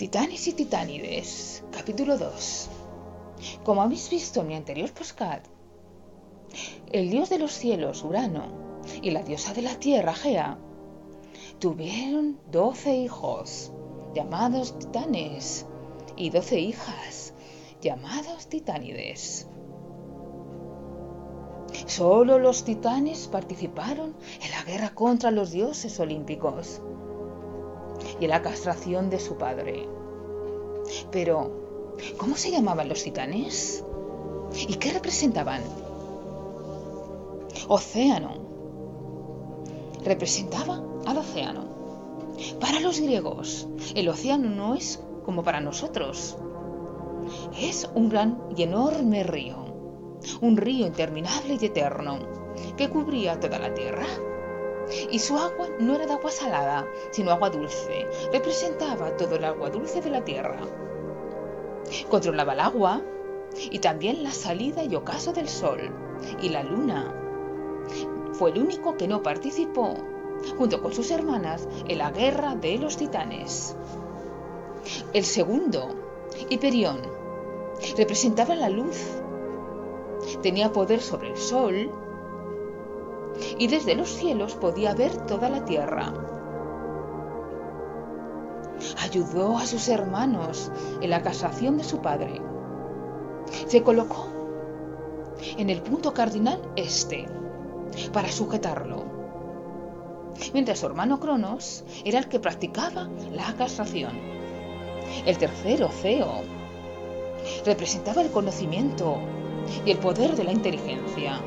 Titanes y Titánides, capítulo 2. Como habéis visto en mi anterior postcard, el dios de los cielos, Urano, y la diosa de la tierra, Gea, tuvieron doce hijos, llamados titanes, y doce hijas, llamados titánides. Solo los titanes participaron en la guerra contra los dioses olímpicos y la castración de su padre. Pero, ¿cómo se llamaban los titanes? ¿Y qué representaban? Océano. Representaba al océano. Para los griegos, el océano no es como para nosotros. Es un gran y enorme río, un río interminable y eterno, que cubría toda la tierra. Y su agua no era de agua salada, sino agua dulce. Representaba todo el agua dulce de la tierra. Controlaba el agua y también la salida y ocaso del sol y la luna. Fue el único que no participó, junto con sus hermanas, en la guerra de los titanes. El segundo, Hiperión, representaba la luz. Tenía poder sobre el sol y desde los cielos podía ver toda la tierra. Ayudó a sus hermanos en la casación de su padre. Se colocó en el punto cardinal este para sujetarlo, mientras su hermano Cronos era el que practicaba la castración. El tercero, Ceo, representaba el conocimiento y el poder de la inteligencia.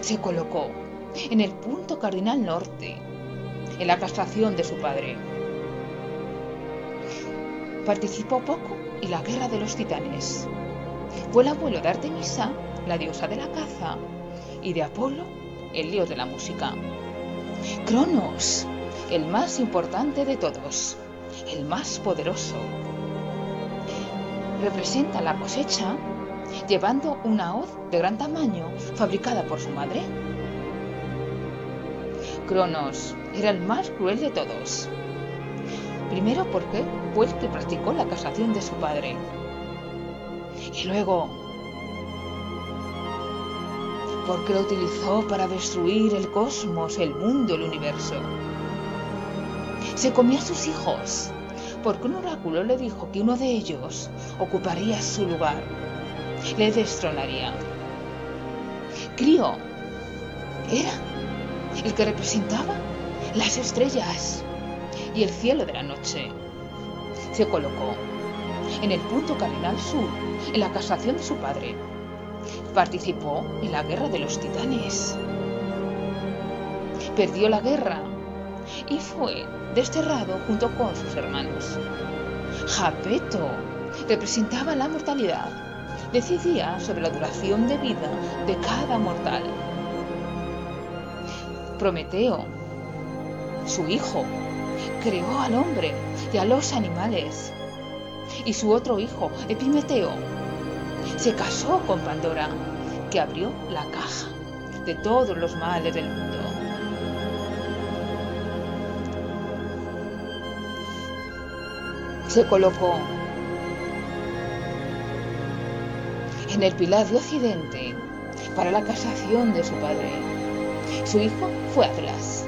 Se colocó en el punto cardinal norte, en la castración de su padre. Participó poco en la guerra de los titanes. Fue el abuelo de Artemisa, la diosa de la caza, y de Apolo, el dios de la música. Cronos, el más importante de todos, el más poderoso. Representa la cosecha llevando una hoz de gran tamaño fabricada por su madre. Cronos era el más cruel de todos. Primero porque fue el que practicó la casación de su padre. Y luego porque lo utilizó para destruir el cosmos, el mundo, el universo. Se comió a sus hijos, porque un oráculo le dijo que uno de ellos ocuparía su lugar, le destronaría. Crío era el que representaba las estrellas y el cielo de la noche. Se colocó en el punto cardinal sur, en la casación de su padre. Participó en la guerra de los titanes. Perdió la guerra y fue desterrado junto con sus hermanos. Japeto representaba la mortalidad. Decidía sobre la duración de vida de cada mortal. Prometeo, su hijo, creó al hombre y a los animales. Y su otro hijo, Epimeteo, se casó con Pandora, que abrió la caja de todos los males del mundo. Se colocó en el pilar de Occidente para la casación de su padre. Su hijo fue Atlas.